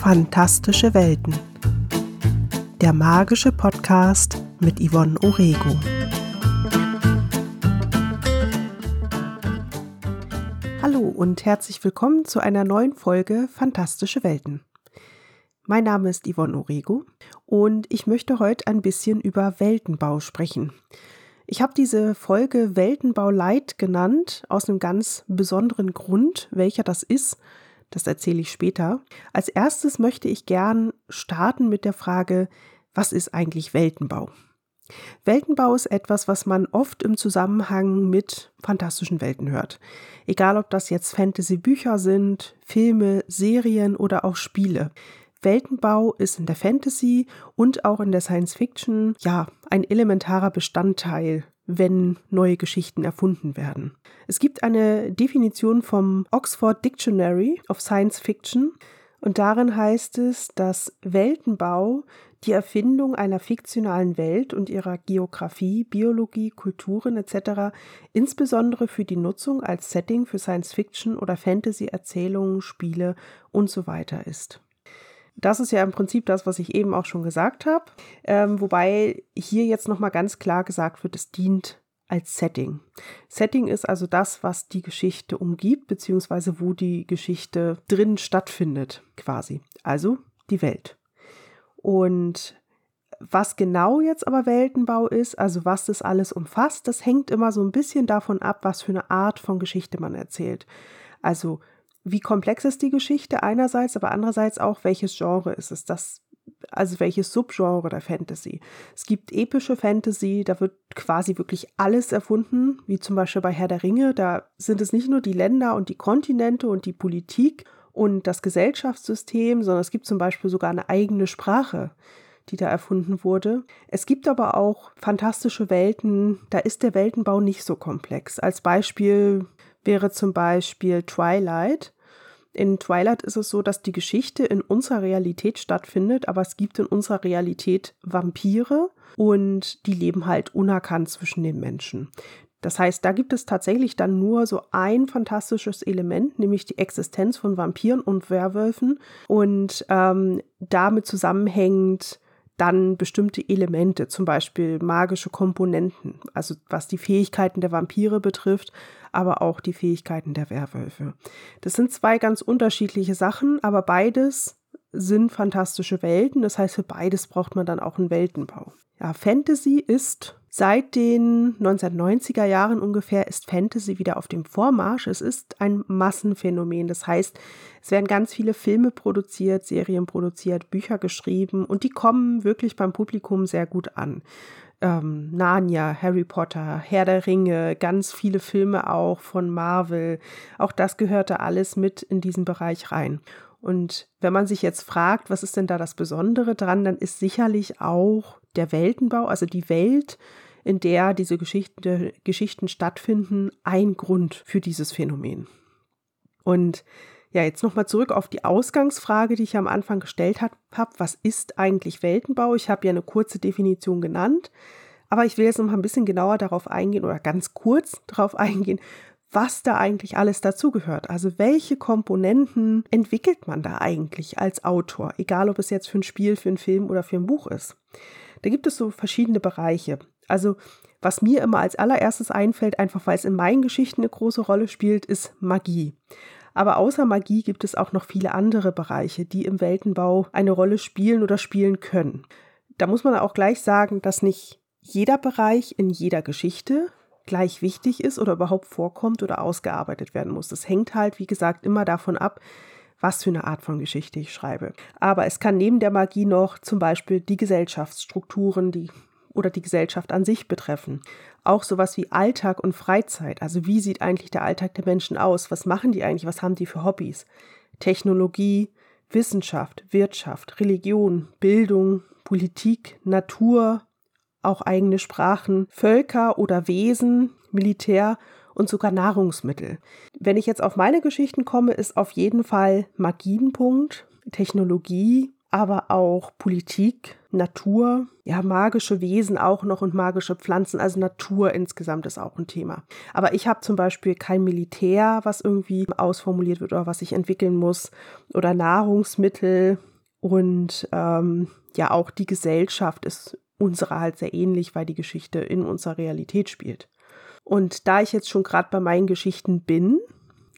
Fantastische Welten. Der magische Podcast mit Yvonne Orego. Hallo und herzlich willkommen zu einer neuen Folge Fantastische Welten. Mein Name ist Yvonne Orego und ich möchte heute ein bisschen über Weltenbau sprechen. Ich habe diese Folge Weltenbau Light genannt, aus einem ganz besonderen Grund. Welcher das ist, das erzähle ich später. Als erstes möchte ich gern starten mit der Frage, was ist eigentlich Weltenbau? Weltenbau ist etwas, was man oft im Zusammenhang mit fantastischen Welten hört. Egal, ob das jetzt Fantasy-Bücher sind, Filme, Serien oder auch Spiele. Weltenbau ist in der Fantasy und auch in der Science Fiction ja ein elementarer Bestandteil, wenn neue Geschichten erfunden werden. Es gibt eine Definition vom Oxford Dictionary of Science Fiction und darin heißt es, dass Weltenbau die Erfindung einer fiktionalen Welt und ihrer Geografie, Biologie, Kulturen etc. insbesondere für die Nutzung als Setting für Science-Fiction oder Fantasy-Erzählungen, Spiele und so ist. Das ist ja im Prinzip das, was ich eben auch schon gesagt habe. Ähm, wobei hier jetzt nochmal ganz klar gesagt wird, es dient als Setting. Setting ist also das, was die Geschichte umgibt, beziehungsweise wo die Geschichte drin stattfindet, quasi. Also die Welt. Und was genau jetzt aber Weltenbau ist, also was das alles umfasst, das hängt immer so ein bisschen davon ab, was für eine Art von Geschichte man erzählt. Also wie komplex ist die Geschichte einerseits, aber andererseits auch, welches Genre ist es? Das, also welches Subgenre der Fantasy. Es gibt epische Fantasy, da wird quasi wirklich alles erfunden, wie zum Beispiel bei Herr der Ringe. Da sind es nicht nur die Länder und die Kontinente und die Politik und das Gesellschaftssystem, sondern es gibt zum Beispiel sogar eine eigene Sprache die da erfunden wurde. Es gibt aber auch fantastische Welten, da ist der Weltenbau nicht so komplex. Als Beispiel wäre zum Beispiel Twilight. In Twilight ist es so, dass die Geschichte in unserer Realität stattfindet, aber es gibt in unserer Realität Vampire und die leben halt unerkannt zwischen den Menschen. Das heißt, da gibt es tatsächlich dann nur so ein fantastisches Element, nämlich die Existenz von Vampiren und Werwölfen und ähm, damit zusammenhängend dann bestimmte Elemente, zum Beispiel magische Komponenten, also was die Fähigkeiten der Vampire betrifft, aber auch die Fähigkeiten der Werwölfe. Das sind zwei ganz unterschiedliche Sachen, aber beides sind fantastische Welten. Das heißt, für beides braucht man dann auch einen Weltenbau. Ja, Fantasy ist seit den 1990er Jahren ungefähr ist Fantasy wieder auf dem Vormarsch. Es ist ein Massenphänomen. Das heißt, es werden ganz viele Filme produziert, Serien produziert, Bücher geschrieben und die kommen wirklich beim Publikum sehr gut an. Ähm, Narnia, Harry Potter, Herr der Ringe, ganz viele Filme auch von Marvel. Auch das gehörte alles mit in diesen Bereich rein. Und wenn man sich jetzt fragt, was ist denn da das Besondere dran, dann ist sicherlich auch der Weltenbau, also die Welt, in der diese Geschichte, Geschichten stattfinden, ein Grund für dieses Phänomen. Und ja, jetzt nochmal zurück auf die Ausgangsfrage, die ich am Anfang gestellt habe. Was ist eigentlich Weltenbau? Ich habe ja eine kurze Definition genannt, aber ich will jetzt noch mal ein bisschen genauer darauf eingehen oder ganz kurz darauf eingehen, was da eigentlich alles dazugehört. Also welche Komponenten entwickelt man da eigentlich als Autor, egal ob es jetzt für ein Spiel, für einen Film oder für ein Buch ist. Da gibt es so verschiedene Bereiche. Also was mir immer als allererstes einfällt, einfach weil es in meinen Geschichten eine große Rolle spielt, ist Magie. Aber außer Magie gibt es auch noch viele andere Bereiche, die im Weltenbau eine Rolle spielen oder spielen können. Da muss man auch gleich sagen, dass nicht jeder Bereich in jeder Geschichte gleich wichtig ist oder überhaupt vorkommt oder ausgearbeitet werden muss. Das hängt halt, wie gesagt, immer davon ab, was für eine Art von Geschichte ich schreibe. Aber es kann neben der Magie noch zum Beispiel die Gesellschaftsstrukturen, die oder die Gesellschaft an sich betreffen. Auch sowas wie Alltag und Freizeit. Also wie sieht eigentlich der Alltag der Menschen aus? Was machen die eigentlich? Was haben die für Hobbys? Technologie, Wissenschaft, Wirtschaft, Religion, Bildung, Politik, Natur, auch eigene Sprachen, Völker oder Wesen, Militär und sogar Nahrungsmittel. Wenn ich jetzt auf meine Geschichten komme, ist auf jeden Fall Magienpunkt, Technologie, aber auch Politik, Natur, ja, magische Wesen auch noch und magische Pflanzen, also Natur insgesamt ist auch ein Thema. Aber ich habe zum Beispiel kein Militär, was irgendwie ausformuliert wird oder was ich entwickeln muss oder Nahrungsmittel Und ähm, ja, auch die Gesellschaft ist unserer halt sehr ähnlich, weil die Geschichte in unserer Realität spielt. Und da ich jetzt schon gerade bei meinen Geschichten bin,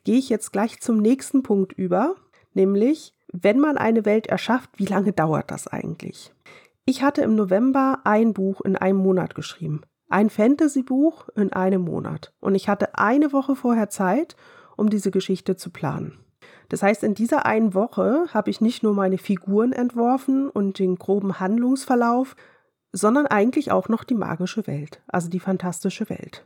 gehe ich jetzt gleich zum nächsten Punkt über, nämlich, wenn man eine Welt erschafft, wie lange dauert das eigentlich? Ich hatte im November ein Buch in einem Monat geschrieben. Ein Fantasy-Buch in einem Monat. Und ich hatte eine Woche vorher Zeit, um diese Geschichte zu planen. Das heißt, in dieser einen Woche habe ich nicht nur meine Figuren entworfen und den groben Handlungsverlauf, sondern eigentlich auch noch die magische Welt, also die fantastische Welt.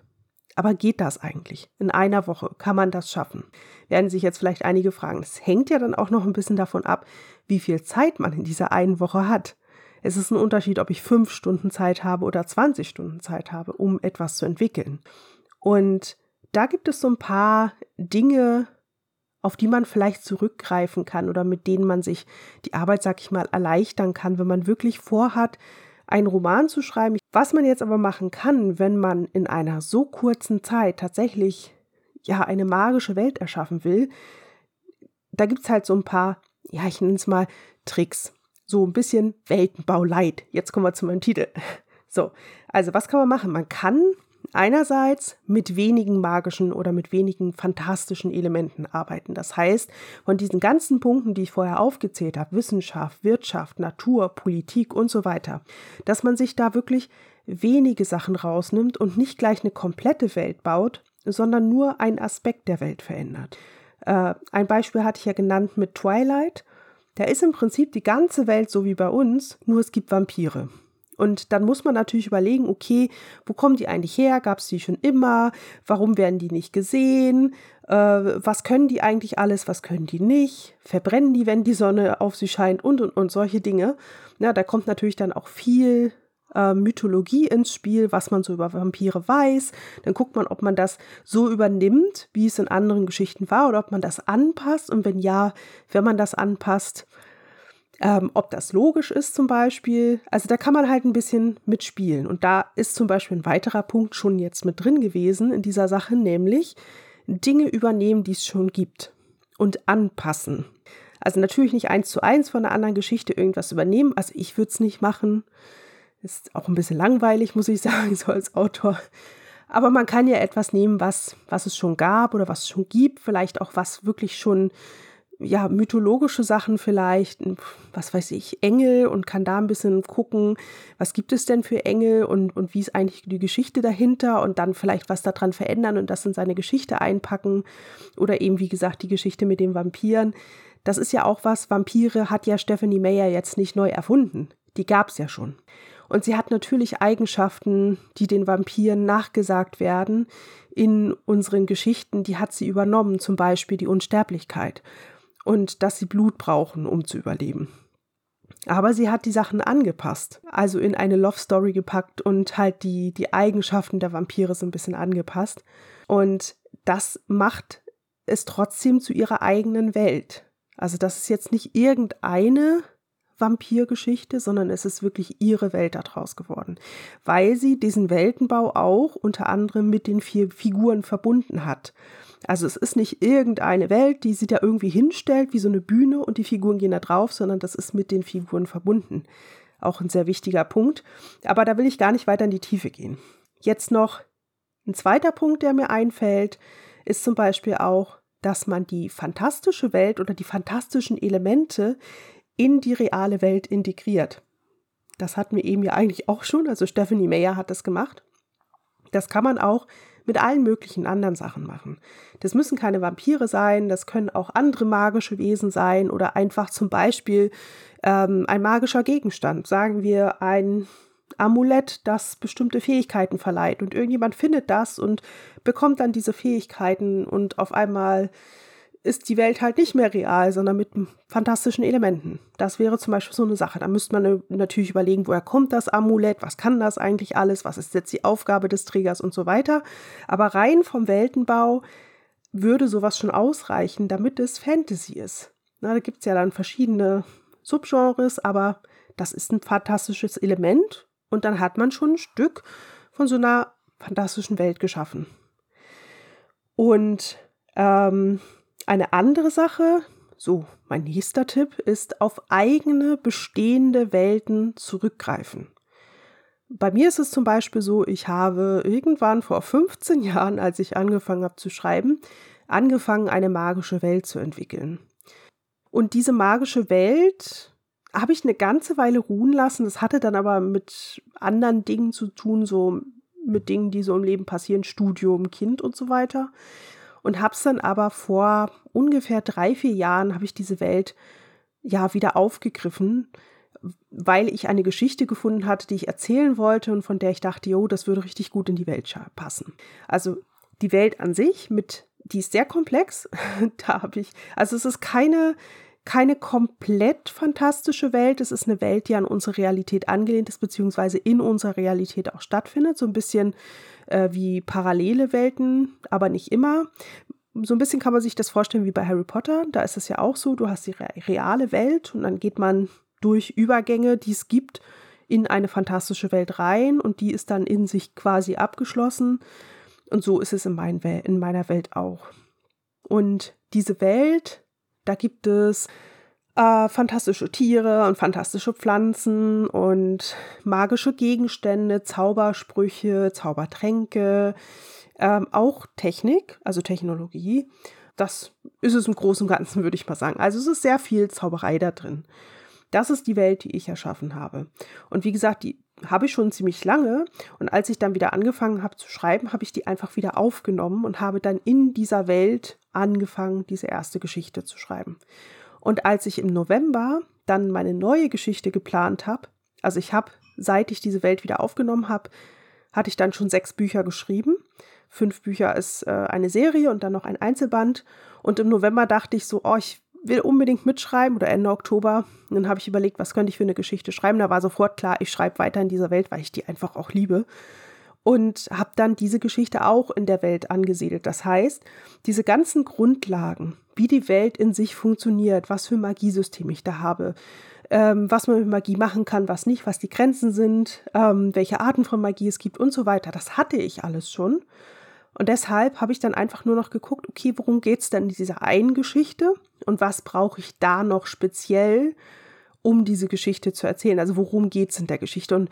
Aber geht das eigentlich? In einer Woche kann man das schaffen? Werden sich jetzt vielleicht einige fragen. Es hängt ja dann auch noch ein bisschen davon ab, wie viel Zeit man in dieser einen Woche hat. Es ist ein Unterschied, ob ich fünf Stunden Zeit habe oder 20 Stunden Zeit habe, um etwas zu entwickeln. Und da gibt es so ein paar Dinge, auf die man vielleicht zurückgreifen kann oder mit denen man sich die Arbeit, sag ich mal, erleichtern kann, wenn man wirklich vorhat, einen Roman zu schreiben. Was man jetzt aber machen kann, wenn man in einer so kurzen Zeit tatsächlich ja eine magische Welt erschaffen will, da gibt es halt so ein paar, ja, ich nenne es mal Tricks. So ein bisschen Weltenbau light. Jetzt kommen wir zu meinem Titel. So, also was kann man machen? Man kann einerseits mit wenigen magischen oder mit wenigen fantastischen Elementen arbeiten. Das heißt, von diesen ganzen Punkten, die ich vorher aufgezählt habe, Wissenschaft, Wirtschaft, Natur, Politik und so weiter, dass man sich da wirklich wenige Sachen rausnimmt und nicht gleich eine komplette Welt baut, sondern nur einen Aspekt der Welt verändert. Äh, ein Beispiel hatte ich ja genannt mit Twilight. Da ist im Prinzip die ganze Welt so wie bei uns, nur es gibt Vampire. Und dann muss man natürlich überlegen, okay, wo kommen die eigentlich her? Gab es die schon immer? Warum werden die nicht gesehen? Äh, was können die eigentlich alles? Was können die nicht? Verbrennen die, wenn die Sonne auf sie scheint? Und, und, und solche Dinge. Ja, da kommt natürlich dann auch viel äh, Mythologie ins Spiel, was man so über Vampire weiß. Dann guckt man, ob man das so übernimmt, wie es in anderen Geschichten war, oder ob man das anpasst. Und wenn ja, wenn man das anpasst, ähm, ob das logisch ist zum Beispiel. Also da kann man halt ein bisschen mitspielen. Und da ist zum Beispiel ein weiterer Punkt schon jetzt mit drin gewesen in dieser Sache, nämlich Dinge übernehmen, die es schon gibt und anpassen. Also natürlich nicht eins zu eins von einer anderen Geschichte irgendwas übernehmen. Also ich würde es nicht machen. Ist auch ein bisschen langweilig, muss ich sagen, so als Autor. Aber man kann ja etwas nehmen, was, was es schon gab oder was es schon gibt, vielleicht auch was wirklich schon ja, mythologische Sachen vielleicht, was weiß ich, Engel und kann da ein bisschen gucken, was gibt es denn für Engel und, und wie ist eigentlich die Geschichte dahinter und dann vielleicht was daran verändern und das in seine Geschichte einpacken oder eben, wie gesagt, die Geschichte mit den Vampiren. Das ist ja auch was, Vampire hat ja Stephanie Meyer jetzt nicht neu erfunden. Die gab es ja schon. Und sie hat natürlich Eigenschaften, die den Vampiren nachgesagt werden in unseren Geschichten, die hat sie übernommen, zum Beispiel die Unsterblichkeit und dass sie Blut brauchen, um zu überleben. Aber sie hat die Sachen angepasst, also in eine Love Story gepackt und halt die, die Eigenschaften der Vampire so ein bisschen angepasst. Und das macht es trotzdem zu ihrer eigenen Welt. Also das ist jetzt nicht irgendeine Vampirgeschichte, sondern es ist wirklich ihre Welt daraus geworden, weil sie diesen Weltenbau auch unter anderem mit den vier Figuren verbunden hat. Also es ist nicht irgendeine Welt, die sie da irgendwie hinstellt, wie so eine Bühne und die Figuren gehen da drauf, sondern das ist mit den Figuren verbunden. Auch ein sehr wichtiger Punkt. Aber da will ich gar nicht weiter in die Tiefe gehen. Jetzt noch ein zweiter Punkt, der mir einfällt, ist zum Beispiel auch, dass man die fantastische Welt oder die fantastischen Elemente in die reale Welt integriert. Das hatten wir eben ja eigentlich auch schon, also Stephanie Meyer hat das gemacht. Das kann man auch mit allen möglichen anderen Sachen machen. Das müssen keine Vampire sein, das können auch andere magische Wesen sein oder einfach zum Beispiel ähm, ein magischer Gegenstand. Sagen wir ein Amulett, das bestimmte Fähigkeiten verleiht und irgendjemand findet das und bekommt dann diese Fähigkeiten und auf einmal ist die Welt halt nicht mehr real, sondern mit fantastischen Elementen. Das wäre zum Beispiel so eine Sache. Da müsste man natürlich überlegen, woher kommt das Amulett, was kann das eigentlich alles, was ist jetzt die Aufgabe des Trägers und so weiter. Aber rein vom Weltenbau würde sowas schon ausreichen, damit es Fantasy ist. Na, da gibt es ja dann verschiedene Subgenres, aber das ist ein fantastisches Element und dann hat man schon ein Stück von so einer fantastischen Welt geschaffen. Und ähm, eine andere Sache, so, mein nächster Tipp ist auf eigene bestehende Welten zurückgreifen. Bei mir ist es zum Beispiel so, ich habe irgendwann vor 15 Jahren, als ich angefangen habe zu schreiben, angefangen, eine magische Welt zu entwickeln. Und diese magische Welt habe ich eine ganze Weile ruhen lassen. Das hatte dann aber mit anderen Dingen zu tun, so mit Dingen, die so im Leben passieren, Studium, Kind und so weiter. Und habe es dann aber vor ungefähr drei, vier Jahren, habe ich diese Welt ja wieder aufgegriffen, weil ich eine Geschichte gefunden hatte, die ich erzählen wollte und von der ich dachte, jo, das würde richtig gut in die Welt passen. Also die Welt an sich mit, die ist sehr komplex. da habe ich, also es ist keine, keine komplett fantastische Welt. Es ist eine Welt, die an unsere Realität angelehnt ist, beziehungsweise in unserer Realität auch stattfindet. So ein bisschen äh, wie parallele Welten, aber nicht immer. So ein bisschen kann man sich das vorstellen wie bei Harry Potter. Da ist es ja auch so, du hast die reale Welt und dann geht man durch Übergänge, die es gibt, in eine fantastische Welt rein und die ist dann in sich quasi abgeschlossen. Und so ist es in, mein in meiner Welt auch. Und diese Welt, da gibt es äh, fantastische Tiere und fantastische Pflanzen und magische Gegenstände, Zaubersprüche, Zaubertränke, ähm, auch Technik, also Technologie. Das ist es im Großen und Ganzen, würde ich mal sagen. Also es ist sehr viel Zauberei da drin. Das ist die Welt, die ich erschaffen habe. Und wie gesagt, die habe ich schon ziemlich lange. Und als ich dann wieder angefangen habe zu schreiben, habe ich die einfach wieder aufgenommen und habe dann in dieser Welt angefangen, diese erste Geschichte zu schreiben. Und als ich im November dann meine neue Geschichte geplant habe, also ich habe, seit ich diese Welt wieder aufgenommen habe, hatte ich dann schon sechs Bücher geschrieben. Fünf Bücher ist äh, eine Serie und dann noch ein Einzelband. Und im November dachte ich so, oh, ich will unbedingt mitschreiben oder Ende Oktober. Und dann habe ich überlegt, was könnte ich für eine Geschichte schreiben. Da war sofort klar, ich schreibe weiter in dieser Welt, weil ich die einfach auch liebe. Und habe dann diese Geschichte auch in der Welt angesiedelt. Das heißt, diese ganzen Grundlagen, wie die Welt in sich funktioniert, was für Magiesystem ich da habe, ähm, was man mit Magie machen kann, was nicht, was die Grenzen sind, ähm, welche Arten von Magie es gibt und so weiter. Das hatte ich alles schon. Und deshalb habe ich dann einfach nur noch geguckt, okay, worum geht es denn in dieser einen Geschichte und was brauche ich da noch speziell, um diese Geschichte zu erzählen? Also worum geht es in der Geschichte und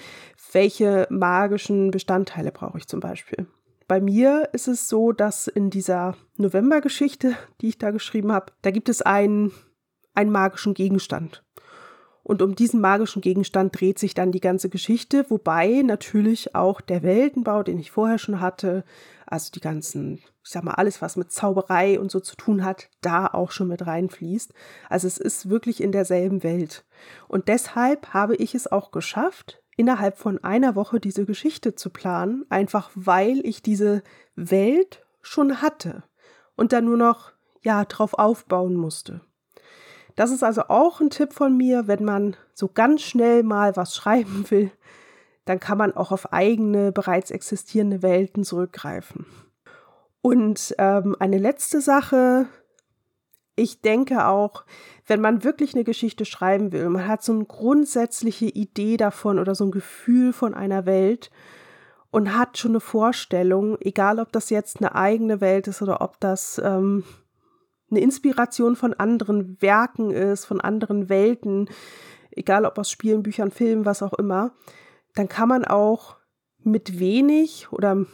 welche magischen Bestandteile brauche ich zum Beispiel? Bei mir ist es so, dass in dieser November-Geschichte, die ich da geschrieben habe, da gibt es einen, einen magischen Gegenstand. Und um diesen magischen Gegenstand dreht sich dann die ganze Geschichte, wobei natürlich auch der Weltenbau, den ich vorher schon hatte, also die ganzen, ich sag mal, alles, was mit Zauberei und so zu tun hat, da auch schon mit reinfließt. Also es ist wirklich in derselben Welt. Und deshalb habe ich es auch geschafft, innerhalb von einer Woche diese Geschichte zu planen, einfach weil ich diese Welt schon hatte und dann nur noch, ja, drauf aufbauen musste. Das ist also auch ein Tipp von mir, wenn man so ganz schnell mal was schreiben will, dann kann man auch auf eigene, bereits existierende Welten zurückgreifen. Und ähm, eine letzte Sache, ich denke auch, wenn man wirklich eine Geschichte schreiben will, man hat so eine grundsätzliche Idee davon oder so ein Gefühl von einer Welt und hat schon eine Vorstellung, egal ob das jetzt eine eigene Welt ist oder ob das ähm, eine Inspiration von anderen Werken ist, von anderen Welten, egal ob aus Spielen, Büchern, Filmen, was auch immer, dann kann man auch mit wenig oder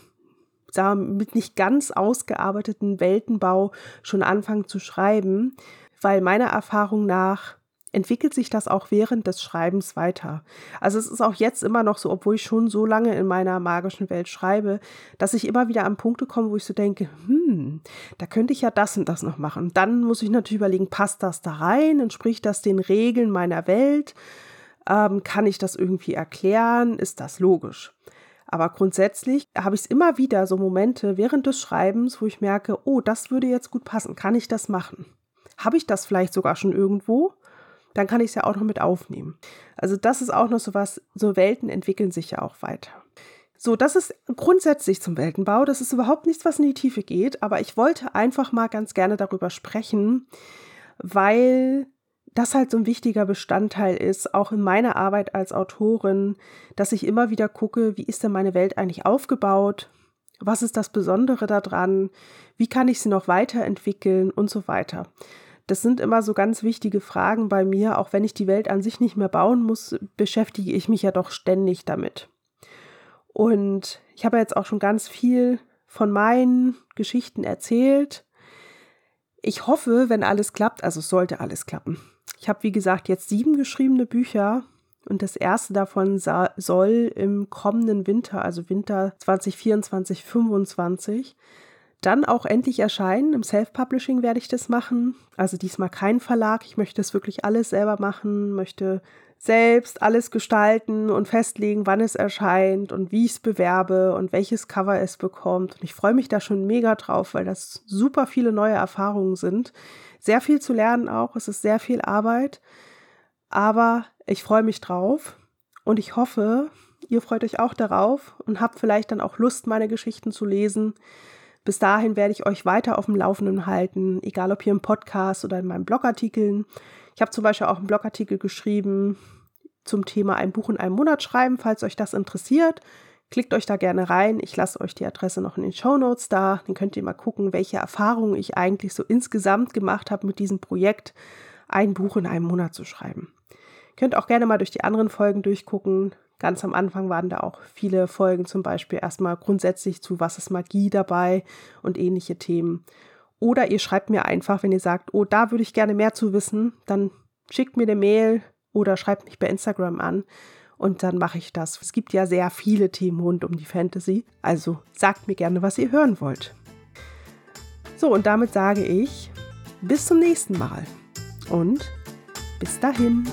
sagen, mit nicht ganz ausgearbeiteten Weltenbau schon anfangen zu schreiben, weil meiner Erfahrung nach entwickelt sich das auch während des Schreibens weiter. Also es ist auch jetzt immer noch so, obwohl ich schon so lange in meiner magischen Welt schreibe, dass ich immer wieder an Punkte komme, wo ich so denke, hm, da könnte ich ja das und das noch machen. Dann muss ich natürlich überlegen, passt das da rein? Entspricht das den Regeln meiner Welt? Ähm, kann ich das irgendwie erklären? Ist das logisch? Aber grundsätzlich habe ich es immer wieder so Momente während des Schreibens, wo ich merke, oh, das würde jetzt gut passen. Kann ich das machen? Habe ich das vielleicht sogar schon irgendwo? Dann kann ich es ja auch noch mit aufnehmen. Also das ist auch noch so was, so Welten entwickeln sich ja auch weiter. So, das ist grundsätzlich zum Weltenbau. Das ist überhaupt nichts, was in die Tiefe geht, aber ich wollte einfach mal ganz gerne darüber sprechen, weil das halt so ein wichtiger Bestandteil ist, auch in meiner Arbeit als Autorin, dass ich immer wieder gucke, wie ist denn meine Welt eigentlich aufgebaut? Was ist das Besondere daran? Wie kann ich sie noch weiterentwickeln und so weiter? Das sind immer so ganz wichtige Fragen bei mir. Auch wenn ich die Welt an sich nicht mehr bauen muss, beschäftige ich mich ja doch ständig damit. Und ich habe jetzt auch schon ganz viel von meinen Geschichten erzählt. Ich hoffe, wenn alles klappt, also sollte alles klappen. Ich habe, wie gesagt, jetzt sieben geschriebene Bücher und das erste davon soll im kommenden Winter, also Winter 2024, 2025, dann auch endlich erscheinen. Im Self-Publishing werde ich das machen. Also diesmal kein Verlag. Ich möchte das wirklich alles selber machen, möchte selbst alles gestalten und festlegen, wann es erscheint und wie ich es bewerbe und welches Cover es bekommt. Und ich freue mich da schon mega drauf, weil das super viele neue Erfahrungen sind. Sehr viel zu lernen auch. Es ist sehr viel Arbeit. Aber ich freue mich drauf und ich hoffe, ihr freut euch auch darauf und habt vielleicht dann auch Lust, meine Geschichten zu lesen. Bis dahin werde ich euch weiter auf dem Laufenden halten, egal ob hier im Podcast oder in meinen Blogartikeln. Ich habe zum Beispiel auch einen Blogartikel geschrieben zum Thema ein Buch in einem Monat schreiben, falls euch das interessiert. Klickt euch da gerne rein. Ich lasse euch die Adresse noch in den Show Notes da. Dann könnt ihr mal gucken, welche Erfahrungen ich eigentlich so insgesamt gemacht habe mit diesem Projekt, ein Buch in einem Monat zu schreiben. Könnt auch gerne mal durch die anderen Folgen durchgucken. Ganz am Anfang waren da auch viele Folgen, zum Beispiel erstmal grundsätzlich zu Was ist Magie dabei und ähnliche Themen. Oder ihr schreibt mir einfach, wenn ihr sagt, oh, da würde ich gerne mehr zu wissen, dann schickt mir eine Mail oder schreibt mich bei Instagram an und dann mache ich das. Es gibt ja sehr viele Themen rund um die Fantasy, also sagt mir gerne, was ihr hören wollt. So, und damit sage ich bis zum nächsten Mal und bis dahin.